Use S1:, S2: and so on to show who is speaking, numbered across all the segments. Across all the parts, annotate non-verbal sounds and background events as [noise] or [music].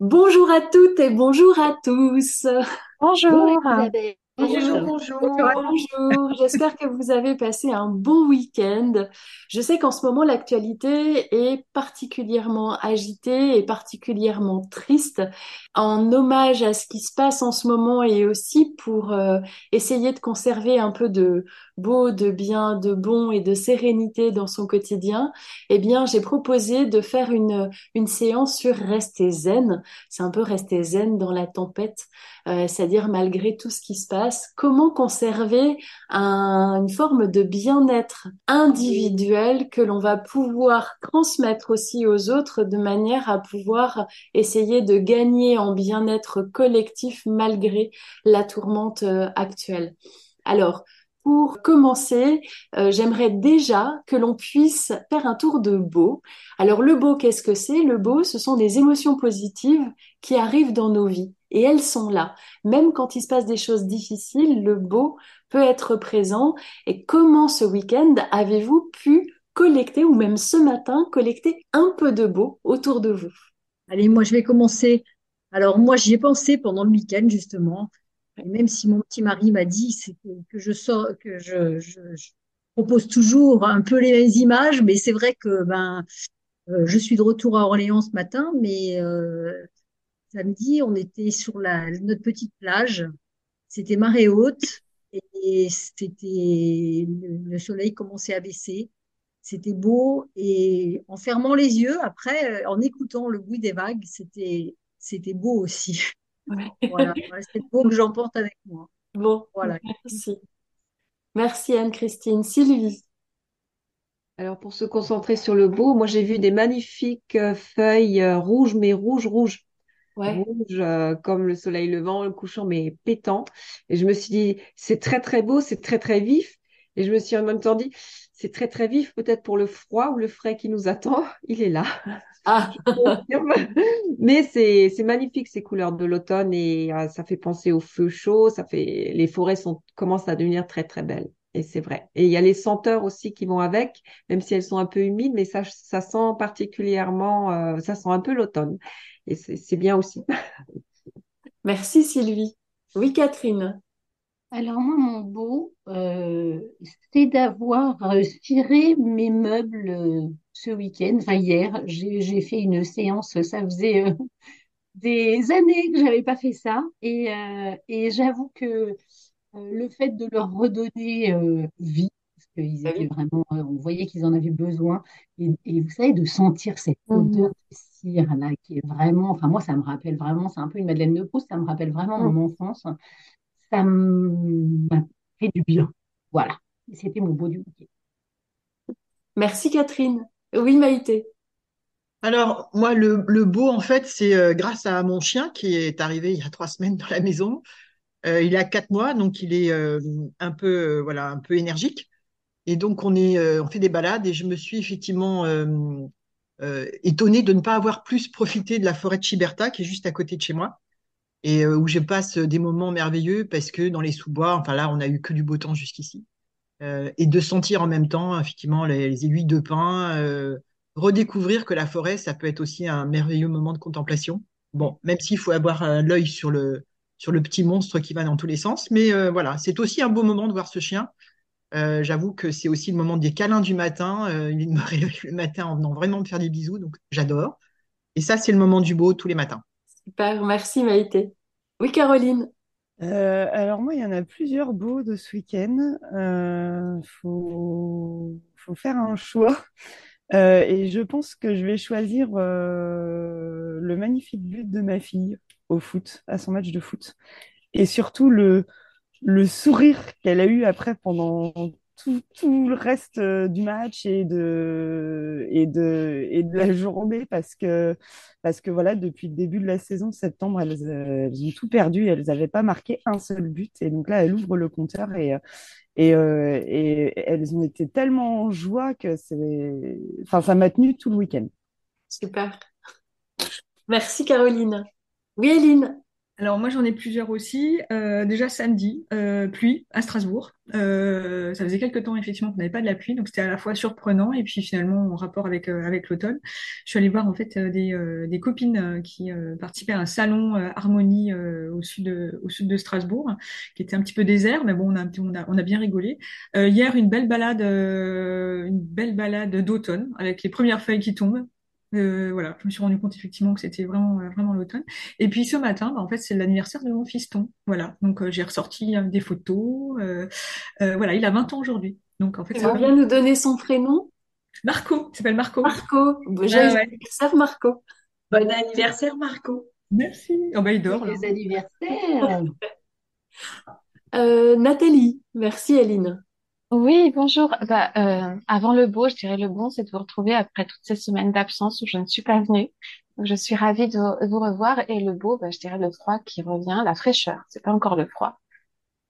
S1: Bonjour à toutes et bonjour à tous.
S2: Bonjour.
S1: Bonjour, bonjour, bonjour. J'espère que vous avez passé un bon week-end. Je sais qu'en ce moment, l'actualité est particulièrement agitée et particulièrement triste. En hommage à ce qui se passe en ce moment et aussi pour euh, essayer de conserver un peu de beau, de bien, de bon et de sérénité dans son quotidien, eh bien, j'ai proposé de faire une, une séance sur rester zen. C'est un peu rester zen dans la tempête. Euh, c'est-à-dire malgré tout ce qui se passe, comment conserver une forme de bien-être individuel que l'on va pouvoir transmettre aussi aux autres de manière à pouvoir essayer de gagner en bien-être collectif malgré la tourmente euh, actuelle. Alors, pour commencer, euh, j'aimerais déjà que l'on puisse faire un tour de beau. Alors le beau, qu'est-ce que c'est? Le beau, ce sont des émotions positives qui arrivent dans nos vies. Et elles sont là. Même quand il se passe des choses difficiles, le beau peut être présent. Et comment ce week-end avez-vous pu collecter, ou même ce matin, collecter un peu de beau autour de vous?
S2: Allez, moi je vais commencer. Alors moi j'y ai pensé pendant le week-end justement. Même si mon petit mari m'a dit que, je sors, que je, propose toujours un peu les mêmes images, mais c'est vrai que ben euh, je suis de retour à Orléans ce matin, mais euh, samedi, on était sur la, notre petite plage. C'était marée haute et c'était le soleil commençait à baisser. C'était beau et en fermant les yeux, après, en écoutant le bruit des vagues, c'était c'était beau aussi. [laughs] [laughs] voilà, c'est beau que j'emporte avec moi.
S1: Bon, voilà. Merci. Merci Anne-Christine. Sylvie.
S3: Alors pour se concentrer sur le beau, moi j'ai vu des magnifiques euh, feuilles euh, rouges, mais rouges, rouges rouge, euh, comme le soleil levant, le couchant, mais pétant. Et je me suis dit, c'est très très beau, c'est très très vif. Et je me suis en même temps dit, c'est très très vif peut-être pour le froid ou le frais qui nous attend. [laughs] Il est là. Ah. [laughs] mais c'est magnifique ces couleurs de l'automne et euh, ça fait penser au feu chaud. Ça fait les forêts sont commencent à devenir très très belles. Et c'est vrai. Et il y a les senteurs aussi qui vont avec, même si elles sont un peu humides, mais ça, ça sent particulièrement, euh, ça sent un peu l'automne et c'est bien aussi. [laughs]
S1: Merci Sylvie. Oui, Catherine.
S4: Alors moi, mon beau, euh, c'est d'avoir tiré mes meubles euh, ce week-end, enfin hier. J'ai fait une séance, ça faisait euh, [laughs] des années que j'avais pas fait ça, et, et j'avoue que le fait de leur redonner vie, parce qu'ils étaient vraiment, on voyait qu'ils en avaient besoin, et, et, vous savez, de sentir cette mmh. odeur là, qui est vraiment, enfin moi ça me rappelle vraiment, c'est un peu une Madeleine de Proust, ça me rappelle vraiment mon mm. enfance. Ça m'a fait du bien. Voilà, c'était mon beau du bouquet.
S1: Merci Catherine. Oui Maïté.
S5: Alors moi le, beau en fait c'est euh, grâce à mon chien qui est arrivé il y a trois semaines dans la maison. Euh, il a quatre mois donc il est euh, un peu voilà un peu énergique et donc on est on fait des balades et je me suis effectivement euh, étonné de ne pas avoir plus profité de la forêt de Chiberta qui est juste à côté de chez moi et euh, où je passe des moments merveilleux parce que dans les sous-bois, enfin là, on a eu que du beau temps jusqu'ici. Euh, et de sentir en même temps, effectivement, les, aiguilles de pin, euh, redécouvrir que la forêt, ça peut être aussi un merveilleux moment de contemplation. Bon, même s'il faut avoir l'œil sur le, petit monstre qui va dans tous les sens, mais voilà, c'est aussi un beau moment de voir ce chien j'avoue que c'est aussi le moment des câlins du matin. Il me [laughs] réveille le matin en venant vraiment me faire des bisous, donc j'adore. Et ça, c'est le moment du beau tous les matins.
S1: Super, merci Maïté. Oui, Caroline.
S6: Euh, alors moi, il y en a plusieurs beaux de ce week-end. Il faut, faire un choix. et je pense que je vais choisir le magnifique but de ma fille au foot, à son match de foot. Et surtout le sourire qu'elle a eu après pendant tout, tout, le reste du match et de, et, de, et de la journée parce que, parce que voilà, depuis le début de la saison, septembre, elles, elles ont tout perdu. Elles n'avaient pas marqué un seul but. Et donc là, elles ouvrent le compteur et, et, euh, et elles ont été tellement en joie que enfin, ça m'a tenu tout le week-end.
S1: Super. Merci Caroline. Oui, Eline.
S7: Alors moi j'en ai plusieurs aussi. Euh, déjà samedi, euh, pluie à Strasbourg. Euh, ça faisait quelques temps effectivement qu'on n'avait pas de la pluie, donc c'était à la fois surprenant et puis finalement en rapport avec avec l'automne. Je suis allée voir en fait des, des copines qui participaient à un salon harmonie au sud de, au sud de Strasbourg, qui était un petit peu désert, mais bon on a on a, on a bien rigolé. hier une belle balade une belle balade d'automne avec les premières feuilles qui tombent. Euh, voilà, je me suis rendu compte effectivement que c'était vraiment euh, vraiment l'automne. Et puis ce matin, bah, en fait, c'est l'anniversaire de mon fiston. Voilà, donc euh, j'ai ressorti des photos. voilà, il a 20 ans aujourd'hui. Donc en fait,
S1: ça nous donner son prénom?
S7: Marco, il s'appelle Marco.
S1: Marco, bon, anniversaire Marco.
S8: Bon anniversaire Marco.
S7: Merci. Oh bah il dort.
S4: Les anniversaires. [laughs]
S1: Nathalie, merci Aline.
S9: Oui, bonjour. Bah, euh, avant le beau, je dirais le bon, c'est de vous retrouver après toutes ces semaines d'absence où je ne suis pas venue. Donc, je suis ravie de vous revoir. Et le beau, bah, je dirais le froid qui revient, la fraîcheur. C'est pas encore le froid.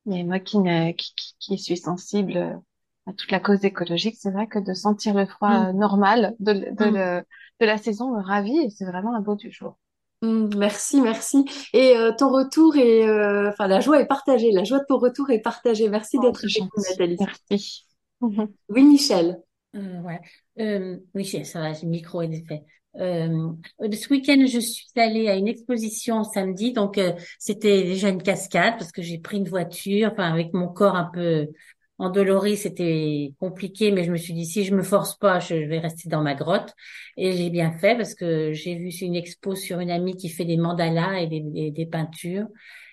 S9: Mais moi qui, ne, qui, qui, suis sensible à toute la cause écologique, c'est vrai que de sentir le froid mm. normal de, de, mm. de la saison me ravit et c'est vraiment un beau du jour.
S1: Mm, merci, merci. Et euh, ton retour est, euh, enfin, la joie est partagée. La joie de ton retour est partagée. Merci oh, d'être avec nous, Nathalie.
S9: Merci. [laughs]
S1: Oui, Michel.
S10: Euh, ouais. Euh, oui, ça va, le micro est fait. Euh, ce week-end, je suis allée à une exposition samedi, donc c'était déjà une cascade parce que j'ai pris une voiture, enfin avec mon corps un peu endolori, c'était compliqué, mais je me suis dit si je me force pas, je vais rester dans ma grotte. Et j'ai bien fait parce que j'ai vu une expo sur une amie qui fait des mandalas et des, peintures,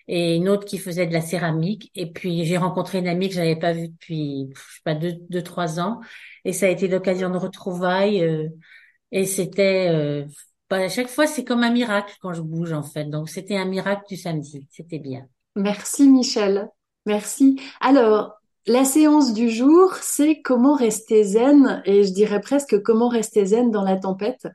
S10: et une autre qui faisait de la céramique. Et puis j'ai rencontré une amie que j'avais pas vue depuis je sais pas deux, deux trois ans, et ça a été l'occasion de retrouvailles. Euh, et c'était euh, bah, à chaque fois c'est comme un miracle quand je bouge en fait. Donc c'était un miracle du samedi, c'était bien.
S1: Merci Michel. Merci. Alors, la séance du jour, c'est comment rester zen, et je dirais presque comment rester zen dans la tempête.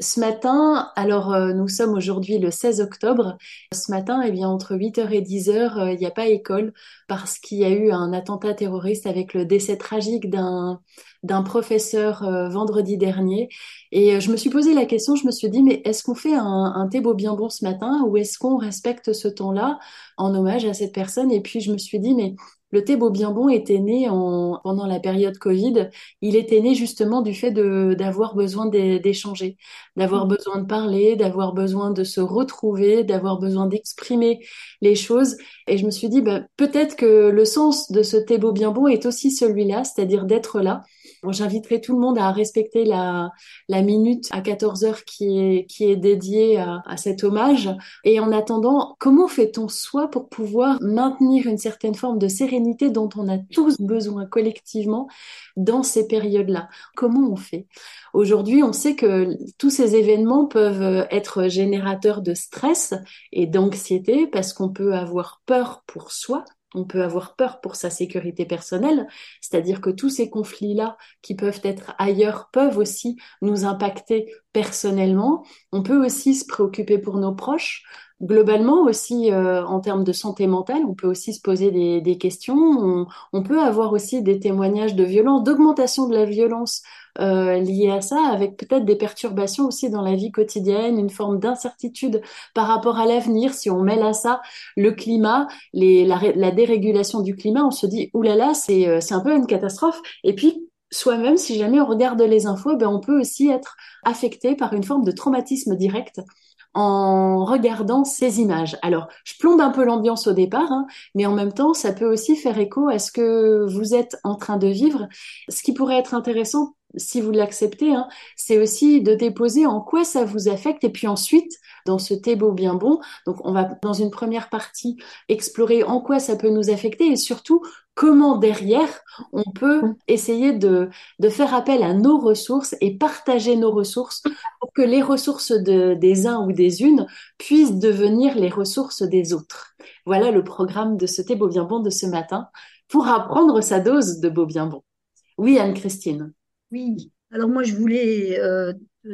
S1: Ce matin, alors euh, nous sommes aujourd'hui le 16 octobre, ce matin, eh bien entre 8h et 10h, euh, il n'y a pas école parce qu'il y a eu un attentat terroriste avec le décès tragique d'un d'un professeur euh, vendredi dernier. Et je me suis posé la question, je me suis dit, mais est-ce qu'on fait un, un thé beau bien bon ce matin ou est-ce qu'on respecte ce temps-là en hommage à cette personne? Et puis je me suis dit, mais le thé beau bien bon était né en, pendant la période Covid. Il était né justement du fait d'avoir besoin d'échanger, d'avoir mmh. besoin de parler, d'avoir besoin de se retrouver, d'avoir besoin d'exprimer les choses. Et je me suis dit, bah, peut-être que le sens de ce thé beau bien bon est aussi celui-là, c'est-à-dire d'être là. J'inviterai tout le monde à respecter la, la minute à 14 heures qui est, qui est dédiée à, à cet hommage. Et en attendant, comment fait-on soi pour pouvoir maintenir une certaine forme de sérénité dont on a tous besoin collectivement dans ces périodes-là? Comment on fait? Aujourd'hui, on sait que tous ces événements peuvent être générateurs de stress et d'anxiété parce qu'on peut avoir peur pour soi, on peut avoir peur pour sa sécurité personnelle, c'est-à-dire que tous ces conflits-là qui peuvent être ailleurs peuvent aussi nous impacter personnellement. On peut aussi se préoccuper pour nos proches. Globalement aussi, euh, en termes de santé mentale, on peut aussi se poser des, questions. on, peut avoir aussi des témoignages de violence, d'augmentation de la violence euh, liées à ça, avec peut-être des perturbations aussi dans la vie quotidienne, une forme d'incertitude par rapport à l'avenir. Si on mêle à ça le climat, les, la, la dérégulation du climat, on se dit oulala, c'est euh, c'est un peu une catastrophe. Et puis soi-même, si jamais on regarde les infos, ben on peut aussi être affecté par une forme de traumatisme direct en regardant ces images. Alors, je plombe un peu l'ambiance au départ, hein, mais en même temps, ça peut aussi faire écho à ce que vous êtes en train de vivre. Ce qui pourrait être intéressant si vous l'acceptez, hein, c'est aussi de déposer en quoi ça vous affecte et puis ensuite, dans ce thé beau bien bon, donc on va dans une première partie explorer en quoi ça peut nous affecter et surtout comment derrière on peut essayer de, de faire appel à nos ressources et partager nos ressources pour que les ressources de, des uns ou des unes puissent devenir les ressources des autres. Voilà le programme de ce thé beau bien bon de ce matin pour apprendre sa dose de beau bien bon. Oui, Anne-Christine.
S2: Oui, alors moi je voulais euh, te,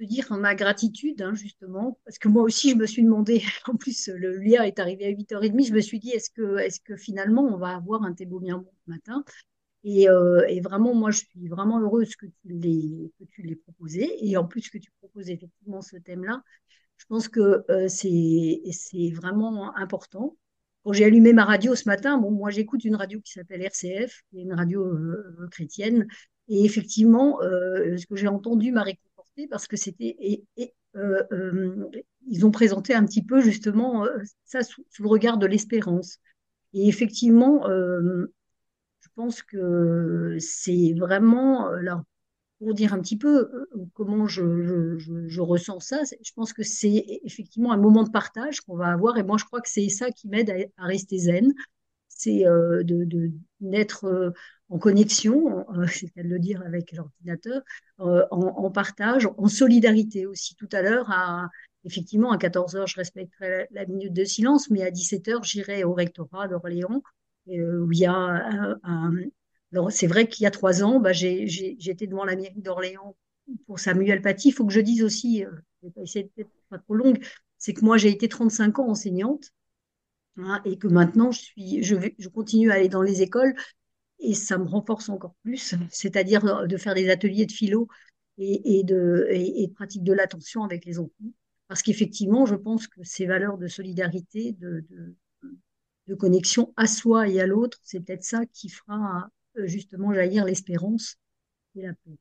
S2: dire ma gratitude, hein, justement, parce que moi aussi je me suis demandé, [laughs] en plus le lien est arrivé à 8h30, je me suis dit est-ce que, est-ce que finalement on va avoir un thé bien bon ce matin? Et, euh, et, vraiment, moi, je suis vraiment heureuse que tu l'aies, proposé. Et en plus que tu proposes effectivement ce thème-là, je pense que euh, c'est, c'est vraiment important. Quand j'ai allumé ma radio ce matin, bon, moi j'écoute une radio qui s'appelle RCF, qui est une radio chrétienne, et effectivement, euh, ce que j'ai entendu m'a réconforté parce que c'était euh, euh, ils ont présenté un petit peu justement ça sous, le regard de l'espérance. Et effectivement, je pense que c'est vraiment là pour dire un petit peu comment je, ressens ça, je pense que c'est effectivement un moment de partage qu'on va avoir et moi je crois que c'est ça qui m'aide à, rester zen, c'est euh, de, de d'être en connexion, [laughs] c'est à le dire avec l'ordinateur, en, partage, en solidarité aussi. Tout à l'heure, effectivement, à 14 heures, je respecterai la, minute de silence, mais à 17 heures, j'irai au rectorat d'Orléans, où il y a un, c'est vrai qu'il y a trois ans, bah, j'étais devant la mairie d'Orléans pour Samuel Paty. Il faut que je dise aussi, je vais pas essayer d'être pas trop longue, c'est que moi, j'ai été 35 ans enseignante hein, et que maintenant, je, suis, je, vais, je continue à aller dans les écoles et ça me renforce encore plus, c'est-à-dire de faire des ateliers de philo et, et de, et, pratique de l'attention avec les enfants. Parce qu'effectivement, je pense que ces valeurs de solidarité, de, de, de connexion à soi et à l'autre, c'est peut-être ça qui fera justement jaillir l'espérance et la paix.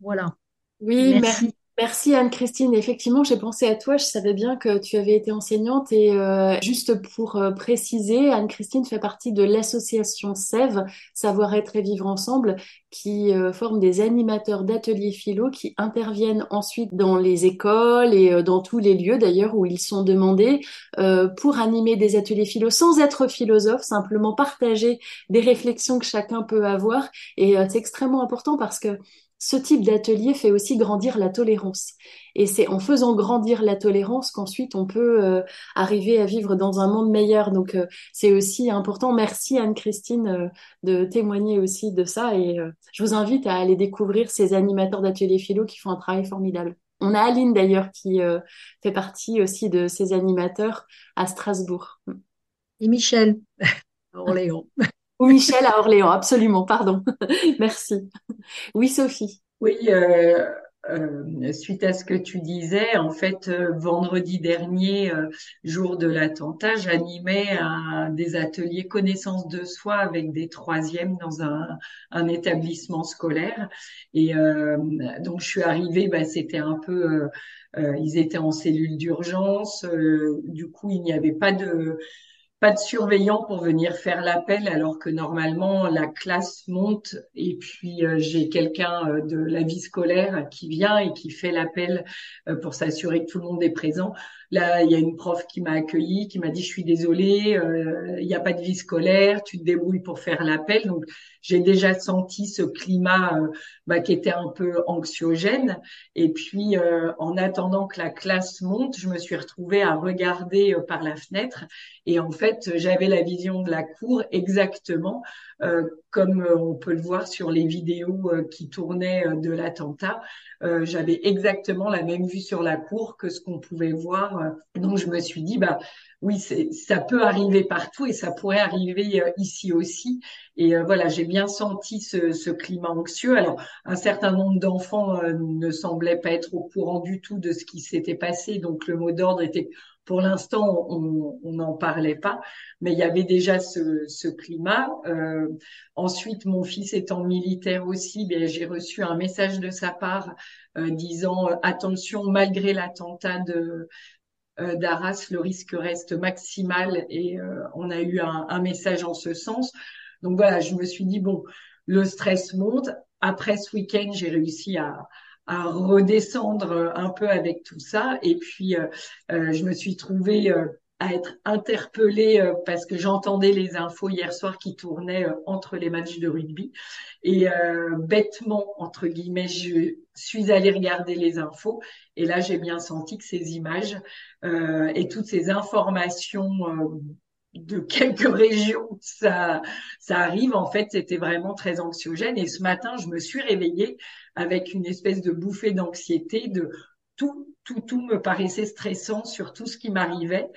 S2: Voilà.
S1: Oui, merci. Merci Anne-Christine. Effectivement, j'ai pensé à toi. Je savais bien que tu avais été enseignante et euh, juste pour euh, préciser, Anne-Christine fait partie de l'association SEV, Savoir-être et vivre ensemble, qui euh, forme des animateurs d'ateliers philo qui interviennent ensuite dans les écoles et dans tous les lieux d'ailleurs où ils sont demandés pour animer des ateliers philo sans être philosophe, simplement partager des réflexions que chacun peut avoir. Et c'est extrêmement important parce que ce type d'atelier fait aussi grandir la tolérance. Et c'est en faisant grandir la tolérance qu'ensuite on peut euh, arriver à vivre dans un monde meilleur. Donc euh, c'est aussi important. Merci Anne-Christine euh, de témoigner aussi de ça. Et je vous invite à aller découvrir ces animateurs d'ateliers philo qui font un travail formidable. On a Aline d'ailleurs qui fait partie aussi de ces animateurs à Strasbourg.
S2: Et Michel [laughs] Orléans.
S1: Ou Michel à Orléans, absolument, pardon. [laughs] Merci. Oui, Sophie.
S8: Oui, euh, euh, suite à ce que tu disais, en fait, euh, vendredi dernier, jour de l'attentat, j'animais des ateliers connaissance de soi avec des troisièmes dans un, un établissement scolaire. Et donc, je suis arrivée, bah, c'était un peu, ils étaient en cellule d'urgence. du coup, il n'y avait pas de pas de surveillant pour venir faire l'appel alors que normalement la classe monte et puis euh, j'ai quelqu'un euh, de la vie scolaire qui vient et qui fait l'appel euh, pour s'assurer que tout le monde est présent. Là, il y a une prof qui m'a accueilli, qui m'a dit je suis désolée, il n'y a pas de vie scolaire, tu te débrouilles pour faire l'appel. Donc j'ai déjà senti ce climat bah, qui était un peu anxiogène. Et puis en attendant que la classe monte, je me suis retrouvée à regarder par la fenêtre et en fait j'avais la vision de la cour exactement euh, comme euh, on peut le voir sur les vidéos euh, qui tournaient de l'attentat. j'avais exactement la même vue sur la cour que ce qu'on pouvait voir. Donc je me suis dit, bah oui, ça peut arriver partout et ça pourrait arriver ici aussi. Et voilà, j'ai bien senti ce, ce, climat anxieux. Alors, un certain nombre d'enfants ne semblaient pas être au courant du tout de ce qui s'était passé, donc le mot d'ordre était pour l'instant, on n'en parlait pas, mais il y avait déjà ce, ce climat. Euh, ensuite, mon fils étant militaire aussi, bien, j'ai reçu un message de sa part euh, disant attention, malgré l'attentat de euh, d'Arras, le risque reste maximal et euh, on a eu un, un message en ce sens. Donc voilà, je me suis dit bon, le stress monte. Après ce week-end, j'ai réussi à, à redescendre un peu avec tout ça. Et puis, euh, euh je me suis trouvée euh, à être interpellée euh, parce que j'entendais les infos hier soir qui tournaient entre les matchs de rugby. Et bêtement, entre guillemets, je suis allée regarder les infos. Et là, j'ai bien senti que ces images et toutes ces informations de quelques [laughs] régions ça, ça arrive, en fait, c'était vraiment très anxiogène. Et ce matin, je me suis réveillée avec une espèce de bouffée d'anxiété, de tout, tout, tout me paraissait stressant sur tout ce qui m'arrivait.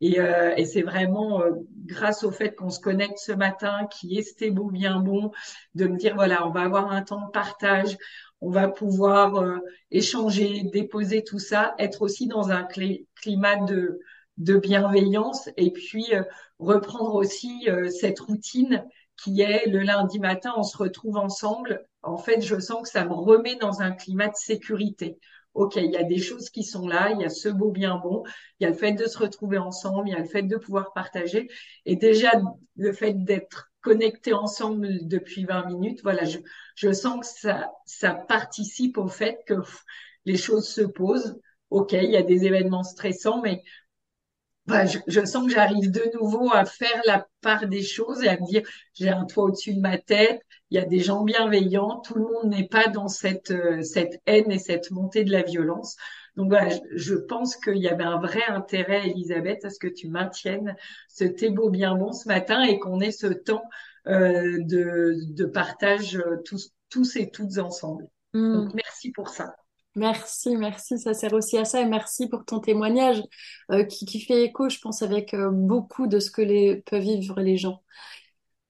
S8: Et, euh, et c'est vraiment euh, grâce au fait qu'on se connecte ce matin, qui est beau, bien bon, de me dire, voilà, on va avoir un temps de partage, on va pouvoir euh, échanger, déposer tout ça, être aussi dans un climat de, de bienveillance et puis euh, reprendre aussi euh, cette routine qui est le lundi matin, on se retrouve ensemble. En fait, je sens que ça me remet dans un climat de sécurité. OK, il y a des choses qui sont là, il y a ce beau bien bon, il y a le fait de se retrouver ensemble, il y a le fait de pouvoir partager. Et déjà, le fait d'être connecté ensemble depuis 20 minutes, voilà, je, je sens que ça, ça participe au fait que les choses se posent. OK, il y a des événements stressants, mais bah, je, sens que j'arrive de nouveau à faire la part des choses et à me dire j'ai un toit au-dessus de ma tête, il y a des gens bienveillants, tout le monde n'est pas dans cette euh, cette haine et cette montée de la violence. Donc voilà, je, pense qu'il y avait un vrai intérêt, Elisabeth, à ce que tu maintiennes ce thé beau bien bon ce matin et qu'on ait ce temps euh, de, de partage euh, tous, tous et toutes ensemble. Mm. Donc merci pour ça.
S1: Merci, merci. Ça sert aussi à ça et merci pour ton témoignage euh, qui, qui, fait écho, je pense, avec euh, beaucoup de ce que les, peuvent vivre les gens.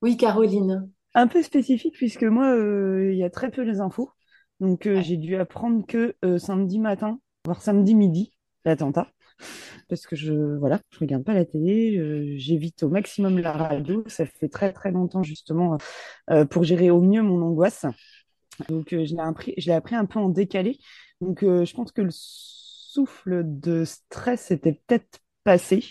S1: Oui, Caroline.
S6: Un peu spécifique puisque moi, euh, il y a très peu les infos. Donc j'ai dû apprendre que samedi matin, voire samedi midi, l'attentat. Parce que je voilà, je regarde pas la télé, j'évite au maximum la radio. Ça fait très très longtemps justement pour gérer au mieux mon angoisse. Donc je l'ai appris, je l'ai appris un peu en décalé. Donc, euh, je pense que le souffle de stress était peut-être passé.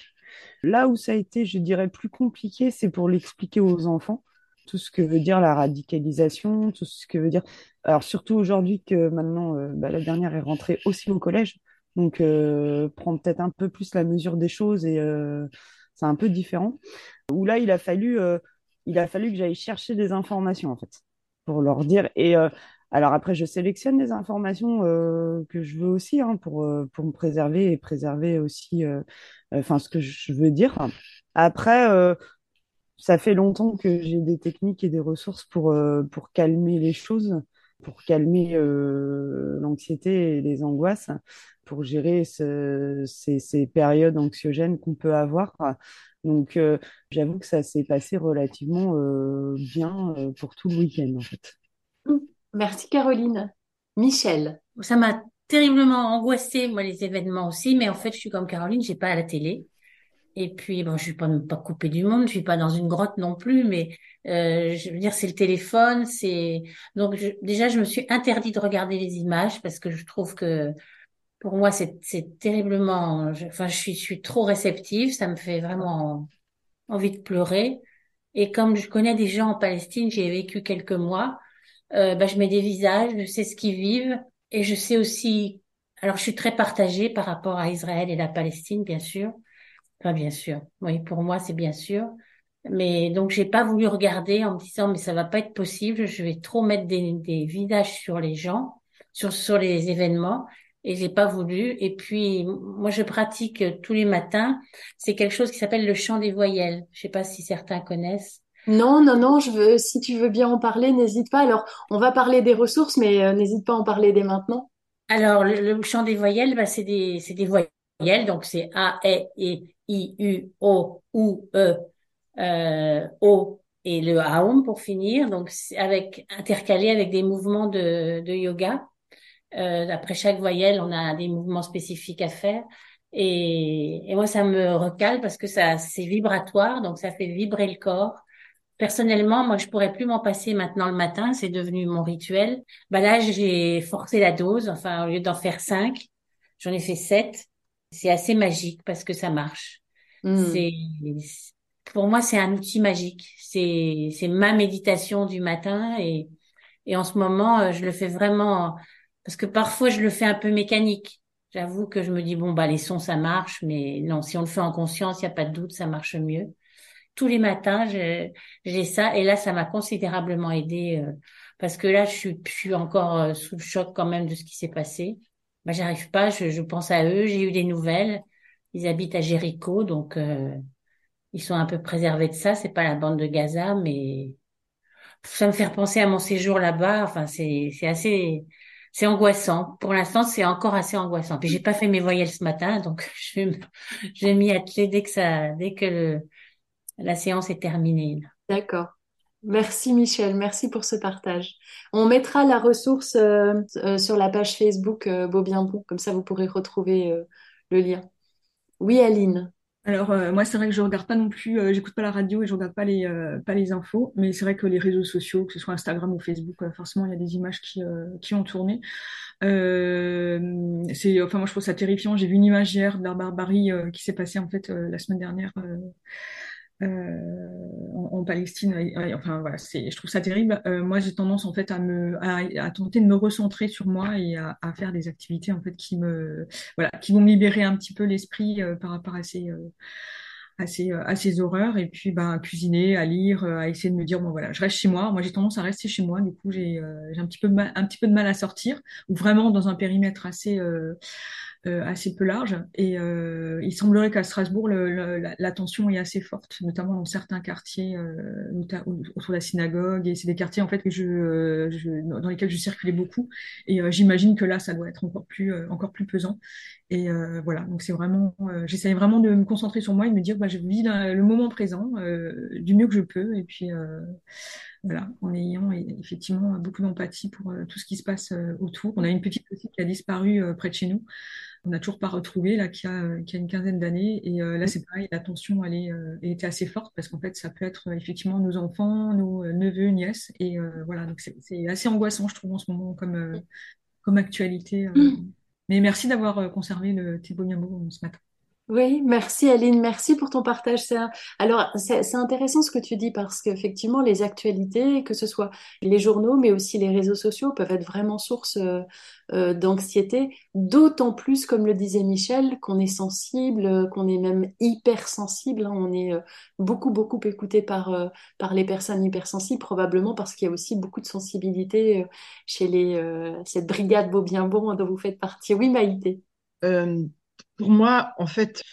S6: Là où ça a été, je dirais, plus compliqué, c'est pour l'expliquer aux enfants. Tout ce que veut dire la radicalisation, tout ce que veut dire. Alors, surtout aujourd'hui que maintenant, euh, bah, la dernière est rentrée aussi au collège. Donc, euh, prendre peut-être un peu plus la mesure des choses et c'est un peu différent. Où là, il a fallu, il a fallu que j'aille chercher des informations, en fait, pour leur dire. Et alors après, je sélectionne les informations euh, que je veux aussi hein, pour, euh, pour me préserver et préserver aussi euh, enfin ce que je veux dire. Après, ça fait longtemps que j'ai des techniques et des ressources pour, pour calmer les choses, pour calmer l'anxiété et les angoisses, pour gérer ce, ces, ces, périodes anxiogènes qu'on peut avoir. Donc, j'avoue que ça s'est passé relativement bien pour tout le week-end, en fait.
S1: Merci Caroline. Michel.
S10: Ça m'a terriblement angoissée, moi, les événements aussi, mais en fait, je suis comme Caroline, j'ai pas à la télé. Et puis, bon, je suis pas, pas coupée du monde, je suis pas dans une grotte non plus, mais euh, je veux dire, c'est le téléphone, c'est donc déjà, je me suis interdit de regarder les images parce que je trouve que pour moi, c'est c'est terriblement, enfin, je suis, je suis trop réceptive, ça me fait vraiment envie de pleurer. Et comme je connais des gens en Palestine, j'ai vécu quelques mois, euh, bah, je mets des visages, je sais ce qu'ils vivent et je sais aussi. Alors, je suis très partagée par rapport à Israël et la Palestine, bien sûr. Enfin, bien sûr. Oui, pour moi, c'est bien sûr. Mais donc, j'ai pas voulu regarder en me disant, mais ça va pas être possible. Je vais trop mettre des, des visages sur les gens, sur sur les événements. Et j'ai pas voulu. Et puis, moi, je pratique tous les matins. C'est quelque chose qui s'appelle le chant des voyelles. Je sais pas si certains connaissent.
S1: Non, non, non, je veux, si tu veux bien en parler, n'hésite pas. Alors, on va parler des ressources, mais euh, n'hésite pas à en parler dès maintenant.
S10: Alors, le, chant des voyelles, bah, c'est des, des voyelles, donc c'est A, E, E, I, U, O, U, E, euh, O et le Aum pour finir. Donc, avec intercalé avec des mouvements de, de yoga. Euh, après chaque voyelle, on a des mouvements spécifiques à faire. Et, et moi, ça me recale parce que ça, c'est vibratoire, donc ça fait vibrer le corps. Personnellement, moi, je pourrais plus m'en passer maintenant le matin. C'est devenu mon rituel. Bah là, j'ai forcé la dose. Enfin, au lieu d'en faire cinq, j'en ai fait sept. C'est assez magique parce que ça marche. Hmm. C'est, pour moi, c'est un outil magique. C'est, c'est ma méditation du matin et, et en ce moment, euh, je le fais vraiment parce que parfois, je le fais un peu mécanique. J'avoue que je me dis, bon, bah, les sons, ça marche, mais non, si on le fait en conscience, il n'y a pas de doute, ça marche mieux tous les matins, j'ai ça. Et là, ça m'a considérablement aidé euh, parce que là, je suis, je suis encore euh, sous le choc quand même de ce qui s'est passé. Bah, j'arrive pas. Je, je, pense à eux. J'ai eu des nouvelles. Ils habitent à Jéricho, donc euh, ils sont un peu préservés de ça. C'est pas la bande de Gaza, mais ça me fait penser à mon séjour là-bas. Enfin, c'est assez c'est angoissant. Pour l'instant, c'est encore assez angoissant. Puis j'ai pas fait mes voyelles ce matin, donc [laughs] je vais m'y atteler dès que ça, dès que le, la séance est terminée.
S1: D'accord. Merci Michel, merci pour ce partage. On mettra la ressource euh, euh, sur la page Facebook euh, Beau Bien Bon, comme ça vous pourrez retrouver euh, le lien. Oui, Aline.
S7: Alors euh, moi c'est vrai que je regarde pas non plus, euh, j'écoute pas la radio et je regarde pas les euh, pas les infos, mais c'est vrai que les réseaux sociaux, que ce soit Instagram ou Facebook, euh, forcément il y a des images qui euh, qui ont tourné. Euh, c'est enfin moi je trouve ça terrifiant. J'ai vu une image hier de la barbarie euh, qui s'est passée en fait euh, la semaine dernière en, en Palestine. Enfin voilà, je trouve ça terrible. Euh, moi j'ai tendance en fait à me à, tenter de me recentrer sur moi et à, faire des activités en fait qui me voilà qui vont me libérer un petit peu l'esprit euh, par rapport à ces euh, à ces, euh, à ces horreurs et puis ben, à cuisiner, à lire, euh, à essayer de me dire bon voilà, je reste chez moi. Moi j'ai tendance à rester chez moi, du coup j'ai euh, un petit peu mal, un petit peu de mal à sortir ou vraiment dans un périmètre assez euh, euh, assez peu large et euh, il semblerait qu'à Strasbourg le, la, tension est assez forte, notamment dans certains quartiers euh, autour de la synagogue et c'est des quartiers en fait que je, euh, je dans lesquels je circulais beaucoup et euh, j'imagine que là ça doit être encore plus euh, encore plus pesant. Et euh, voilà, donc c'est vraiment, euh, j'essaie vraiment de me concentrer sur moi et de me dire, bah, je vis le moment présent euh, du mieux que je peux. Et puis euh, voilà, en ayant effectivement beaucoup d'empathie pour euh, tout ce qui se passe euh, autour. On a une petite aussi qui a disparu euh, près de chez nous. On n'a toujours pas retrouvé là, qui a, qui a une quinzaine d'années. Et là, c'est pareil, la tension, elle est, elle était assez forte parce qu'en fait, ça peut être effectivement nos enfants, nos neveux, nièces. Et euh, voilà, donc c'est assez angoissant, je trouve, en ce moment comme, euh, comme actualité. euh. Mais merci d'avoir conservé le thé Bognamo ce matin.
S1: Oui, merci Aline, merci pour ton partage. Alors, c'est intéressant ce que tu dis parce qu'effectivement, les actualités, que ce soit les journaux, mais aussi les réseaux sociaux, peuvent être vraiment source euh, euh, d'anxiété, d'autant plus, comme le disait Michel, qu'on est sensible, qu'on est même hypersensible. hein. On est euh, beaucoup, beaucoup écouté par, par les personnes hypersensibles, probablement parce qu'il y a aussi beaucoup de sensibilité chez les, cette brigade Beau Bien Bon dont vous faites partie. Oui, Maïté.
S5: Pour moi, en fait,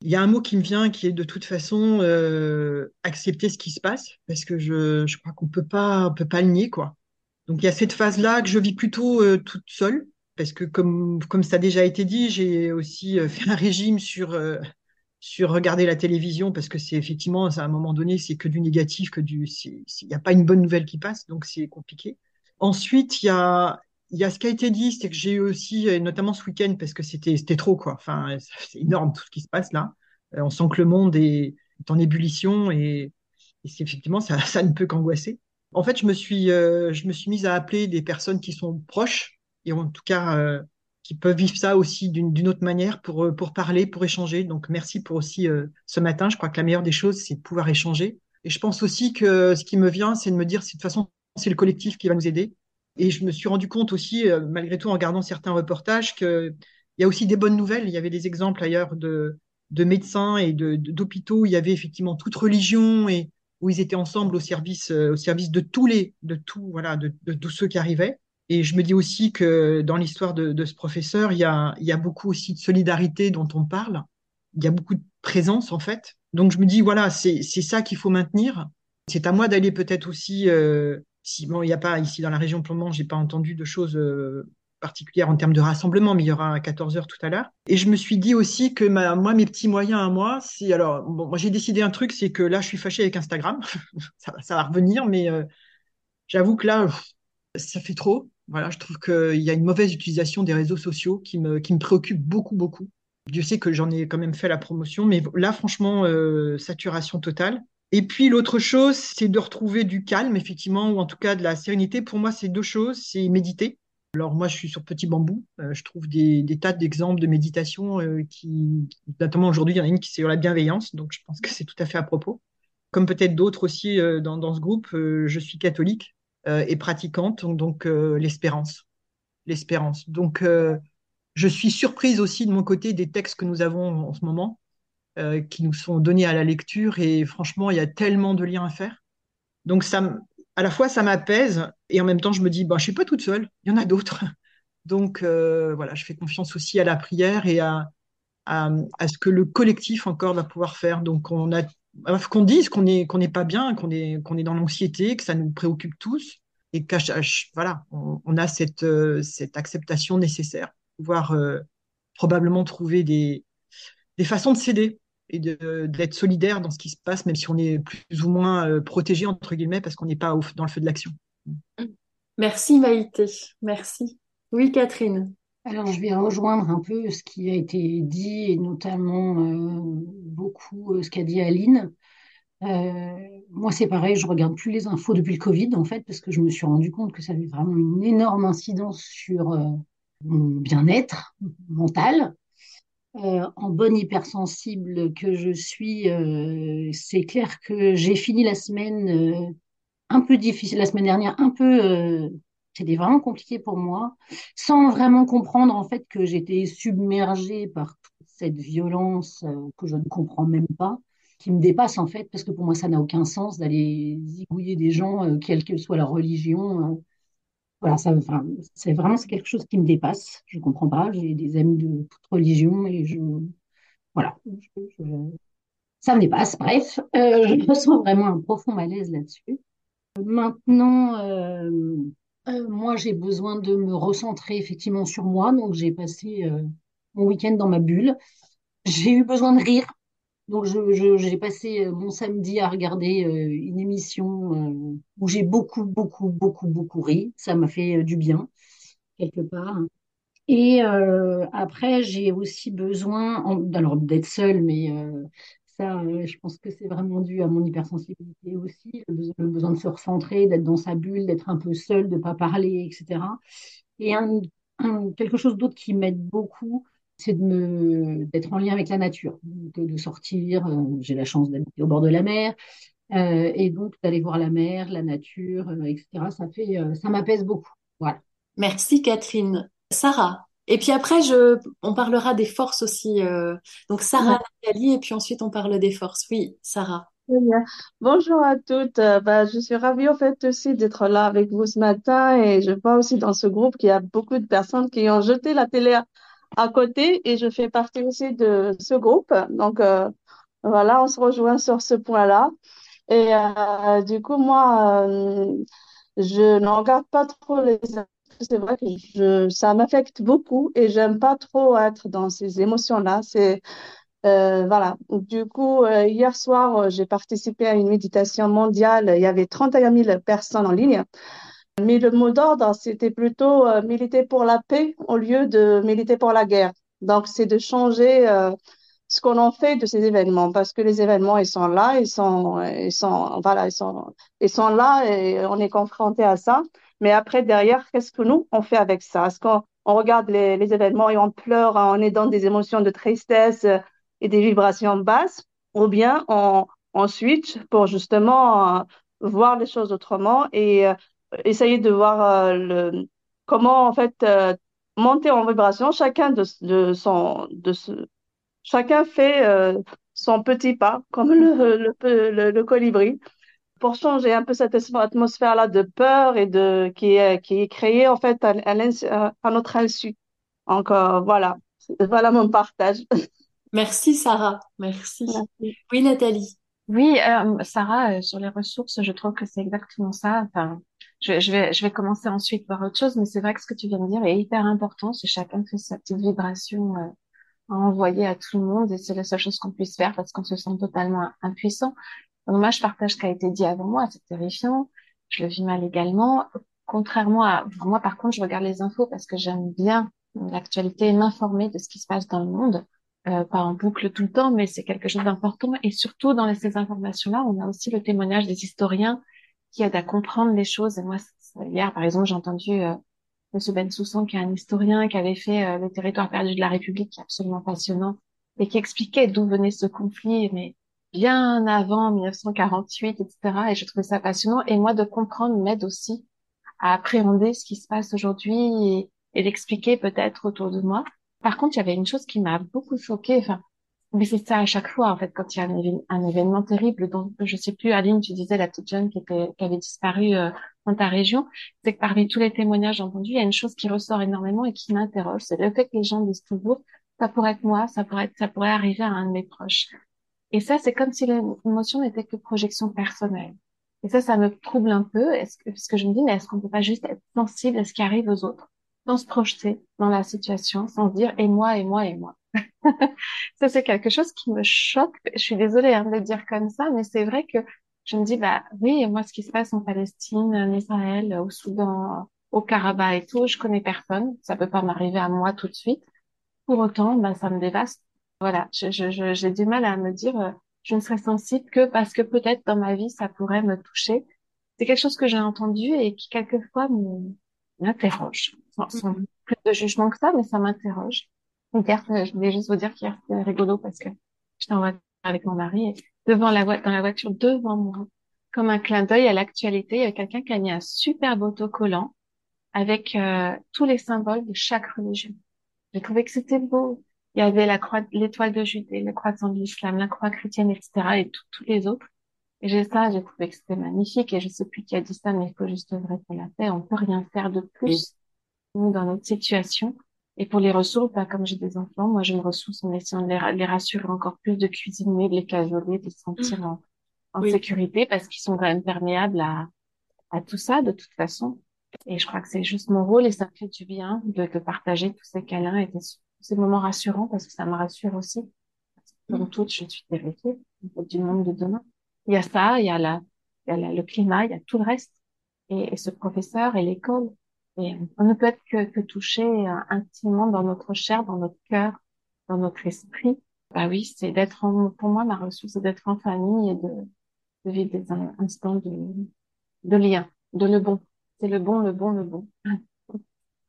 S5: il y a un mot qui me vient qui est de toute façon euh, accepter ce qui se passe, parce que je, je crois qu'on peut pas, on peut pas le nier, quoi. Donc il y a cette phase-là que je vis plutôt euh, toute seule, parce que comme, comme ça a déjà été dit, j'ai aussi euh, fait un régime sur, sur regarder la télévision, parce que c'est effectivement, à un moment donné, c'est que du négatif, que du, il n'y a pas une bonne nouvelle qui passe, donc c'est compliqué. Ensuite, il y a, il y a ce qui a été dit, c'est que j'ai eu aussi, et notamment ce week-end, parce que c'était, trop, quoi. Enfin, c'est énorme tout ce qui se passe là. Euh, on sent que le monde est, en ébullition et, et effectivement, ça, ne peut qu'angoisser. En fait, je me suis, euh, je me suis mise à appeler des personnes qui sont proches et en tout cas euh, qui peuvent vivre ça aussi d'une autre manière pour, euh, pour parler, pour échanger. Donc, merci pour aussi euh, ce matin. Je crois que la meilleure des choses, c'est de pouvoir échanger. Et je pense aussi que ce qui me vient, c'est de me dire, de toute façon, c'est le collectif qui va nous aider. Et je me suis rendu compte aussi, euh, malgré tout, en regardant certains reportages, qu'il y a aussi des bonnes nouvelles. Il y avait des exemples ailleurs de, de médecins et d'hôpitaux où il y avait effectivement toute religion et où ils étaient ensemble au service, euh, au service de tous les, de tout, voilà, de, de tous ceux qui arrivaient. Et je me dis aussi que dans l'histoire de, ce professeur, il y a, il y a beaucoup aussi de solidarité dont on parle. Il y a beaucoup de présence, en fait. Donc, je me dis, voilà, c'est ça qu'il faut maintenir. C'est à moi d'aller peut-être aussi, euh, si, bon, il n'y a pas ici dans la région moment, j'ai pas entendu de choses euh, particulières en termes de rassemblement, mais il y aura à 14 heures tout à l'heure. Et je me suis dit aussi que ma, moi, mes petits moyens à moi, c'est alors, bon, moi j'ai décidé un truc, c'est que là, je suis fâché avec Instagram. [laughs] ça, va- revenir, mais euh, j'avoue que là, ça fait trop. Voilà, je trouve qu'il y a une mauvaise utilisation des réseaux sociaux qui me, qui me préoccupe beaucoup, beaucoup. Dieu sait que j'en ai quand même fait la promotion, mais là, franchement, euh, saturation totale. Et puis l'autre chose, c'est de retrouver du calme, effectivement, ou en tout cas de la sérénité. Pour moi, c'est deux choses, c'est méditer. Alors moi, je suis sur Petit Bambou. Euh, je trouve des, tas d'exemples de méditation euh, qui, notamment aujourd'hui, il y en a une qui c'est sur la bienveillance, donc je pense que c'est tout à fait à propos. Comme peut-être d'autres aussi euh, dans, dans ce groupe, je suis catholique et pratiquante, donc, l'espérance, l'espérance. Donc je suis surprise aussi de mon côté des textes que nous avons en ce moment, qui nous sont donnés à la lecture, et franchement, il y a tellement de liens à faire. Donc ça, à la fois, ça m'apaise, et en même temps, je me dis, ben, je suis pas toute seule, il y en a d'autres. [laughs] Donc euh, voilà, je fais confiance aussi à la prière et à, à, ce que le collectif encore va pouvoir faire. Donc on a qu'on dise qu'on n'est qu'on pas bien, qu'on est qu'on est dans l'anxiété, que ça nous préoccupe tous et qu'à voilà, on, a cette cette acceptation nécessaire, pour pouvoir probablement trouver des des façons de s'aider et d'être solidaire dans ce qui se passe, même si on est plus ou moins protégé entre guillemets parce qu'on n'est pas dans le feu de l'action.
S1: Merci Maïté, merci. Oui, Catherine.
S4: Alors, je vais rejoindre un peu ce qui a été dit, et notamment euh, beaucoup euh, ce qu'a dit Aline. Euh, moi, c'est pareil, je regarde plus les infos depuis le Covid, en fait, parce que je me suis rendu compte que ça avait vraiment une énorme incidence sur mon bien-être mental. En bonne hypersensible que je suis, c'est clair que j'ai fini la semaine un peu difficile, la semaine dernière, un peu c'était vraiment compliqué pour moi, sans vraiment comprendre en fait que j'étais submergée par toute cette violence euh, que je ne comprends même pas, qui me dépasse en fait, parce que pour moi ça n'a aucun sens d'aller zigouiller des gens, euh, quelle que soit leur religion. Euh. voilà, ça, c'est vraiment c'est quelque chose qui me dépasse. Je ne comprends pas. J'ai des amis de toute religion et je, voilà, ça me dépasse. Bref, je ressens vraiment un profond malaise là-dessus. Maintenant. Euh, moi, j'ai besoin de me recentrer effectivement sur moi. Donc, j'ai passé euh, mon week-end dans ma bulle. J'ai eu besoin de rire. Donc, j'ai passé euh, mon samedi à regarder une émission où j'ai beaucoup, beaucoup, beaucoup, beaucoup ri. Ça m'a fait du bien, quelque part. Et après, j'ai aussi besoin, d'être seule, mais ça, je pense que c'est vraiment dû à mon hypersensibilité aussi, le besoin, de se recentrer, d'être dans sa bulle, d'être un peu seul, de ne pas parler, etc. Et quelque chose d'autre qui m'aide beaucoup, c'est de me d'être en lien avec la nature, de, sortir. Euh, j'ai la chance d'habiter au bord de la mer, euh, et donc d'aller voir la mer, la nature, euh, etc. Ça fait, ça m'apaise beaucoup. Voilà.
S1: Merci Catherine. Sarah, et puis après, je, on parlera des forces aussi. Euh, donc Sarah, Nathalie, et puis ensuite on parle des forces. Oui, Sarah.
S11: Bonjour à toutes. Euh, bah, je suis ravie en fait aussi d'être là avec vous ce matin et je vois aussi dans ce groupe qu'il y a beaucoup de personnes qui ont jeté la télé à, côté et je fais partie aussi de ce groupe. Donc euh, voilà, on se rejoint sur ce point-là. Et du coup, moi, je ne regarde pas trop les c'est vrai que ça m'affecte beaucoup et j'aime pas trop être dans ces émotions-là. C'est euh, voilà. Du coup, euh, hier soir, euh, j'ai participé à une méditation mondiale. Il y avait 31 000 personnes en ligne. Mais le mot d'ordre, c'était plutôt militer pour la paix au lieu de militer pour la guerre. Donc, c'est de changer ce qu'on en fait de ces événements, parce que les événements, ils sont là, ils sont, ils sont, voilà, ils sont, ils sont là et on est confronté à ça. Mais après, derrière, qu'est-ce que nous, on fait avec ça? Est-ce qu'on on regarde les, événements et on pleure en aidant des émotions de tristesse et des vibrations basses? Ou bien on, on switch pour justement euh, voir les choses autrement et euh, essayer de voir euh, le, comment, en fait, monter en vibration chacun de, de son... De ce, chacun fait son petit pas, [laughs] comme le, le, le, le colibri pour changer un peu cette atmosphère-là de peur et de qui est, qui est créée en fait à, à, notre insu. Donc euh, voilà, voilà mon partage. [laughs]
S1: Merci Sarah, merci. Oui Nathalie.
S9: Oui, euh, Sarah, euh, sur les ressources, je trouve que c'est exactement ça. Enfin, je, je, vais, je vais commencer ensuite par autre chose, mais c'est vrai que ce que tu viens de dire est hyper important. C'est chacun fait sa petite vibration à envoyer à tout le monde et c'est la seule chose qu'on puisse faire parce qu'on se sent totalement impuissant. Donc moi, je partage ce qui a été dit avant moi, c'est terrifiant. Je le vis mal également. Contrairement à moi, par contre, je regarde les infos parce que j'aime bien l'actualité et m'informer de ce qui se passe dans le monde. Euh, pas en boucle tout le temps, mais c'est quelque chose d'important. Et surtout, dans ces informations-là, on a aussi le témoignage des historiens qui aident à comprendre les choses. Et moi, hier, par exemple, j'ai entendu euh, Monsieur Ben Soussan, qui est un historien, qui avait fait euh, le territoire perdu de la République, qui est absolument passionnant, et qui expliquait d'où venait ce conflit, mais bien avant 1948, etc. Et je trouvais ça passionnant. Et moi, de comprendre m'aide aussi à appréhender ce qui se passe aujourd'hui et, et d'expliquer peut-être autour de moi. Par contre, il y avait une chose qui m'a beaucoup choquée. Enfin, mais c'est ça à chaque fois, en fait, quand il y a un, événement terrible, dont je sais plus, Aline, tu disais la petite jeune qui, était, qui avait disparu euh, dans ta région, c'est que parmi tous les témoignages entendus, il y a une chose qui ressort énormément et qui m'interroge, c'est le fait que les gens disent toujours, ça pourrait être moi, ça pourrait être, ça pourrait arriver à un de mes proches. Et ça, c'est comme si l'émotion n'était que projection personnelle. Et ça, ça me trouble un peu, parce que je me dis, mais est-ce qu'on peut pas juste être sensible à ce qui arrive aux autres, sans se projeter dans la situation, sans se dire, et moi, et moi, et moi. [laughs] ça, c'est quelque chose qui me choque. Je suis désolée hein, de le dire comme ça, mais c'est vrai que je me dis, bah oui, moi, ce qui se passe en Palestine, en Israël, au Soudan, au Karabakh et tout, je connais personne. Ça peut pas m'arriver à moi tout de suite. Pour autant, bah, ça me dévaste. Voilà, j'ai je, je, du mal à me dire, euh, je ne serais sensible que parce que peut-être dans ma vie, ça pourrait me toucher. C'est quelque chose que j'ai entendu et qui quelquefois m'interroge. Sans, sans plus de jugement que ça, mais ça m'interroge. Hier, je voulais juste vous dire qu'hier, c'était rigolo parce que j'étais en voiture avec mon mari et devant la voiture, dans la voiture devant moi, comme un clin d'œil à l'actualité, il y a quelqu'un qui a mis un super autocollant avec euh, tous les symboles de chaque religion. J'ai trouvé que c'était beau. Il y avait la croix, l'étoile de Judée, la croix de l'islam, la croix chrétienne, etc. et tous les autres. Et j'ai ça, j'ai trouvé que c'était magnifique et je sais plus qui a dit ça, mais il faut juste vrai pour la paix. On peut rien faire de plus, nous, dans notre situation. Et pour les ressources, bah, comme j'ai des enfants, moi, je me ressource en essayant de les, rassurer encore plus, de cuisiner, de les cajoler, de se sentir mmh. en, sécurité parce qu'ils sont quand même perméables à, à tout ça, de toute façon. Et je crois que c'est juste mon rôle et ça me fait du bien de, de partager tous ces câlins et ces moments rassurants parce que ça me rassure aussi. Comme toute, je suis terrifiée du monde de demain. Il y a ça, il y a, la, il y a le climat, il y a tout le reste. Et, et ce professeur et l'école. Et on ne peut être que, que touché euh, intimement dans notre chair, dans notre cœur, dans notre esprit. Bah oui, c'est d'être pour moi, ma ressource, c'est d'être en famille et de, de vivre des instants de, de lien, de le bon. C'est le bon, le bon, le bon.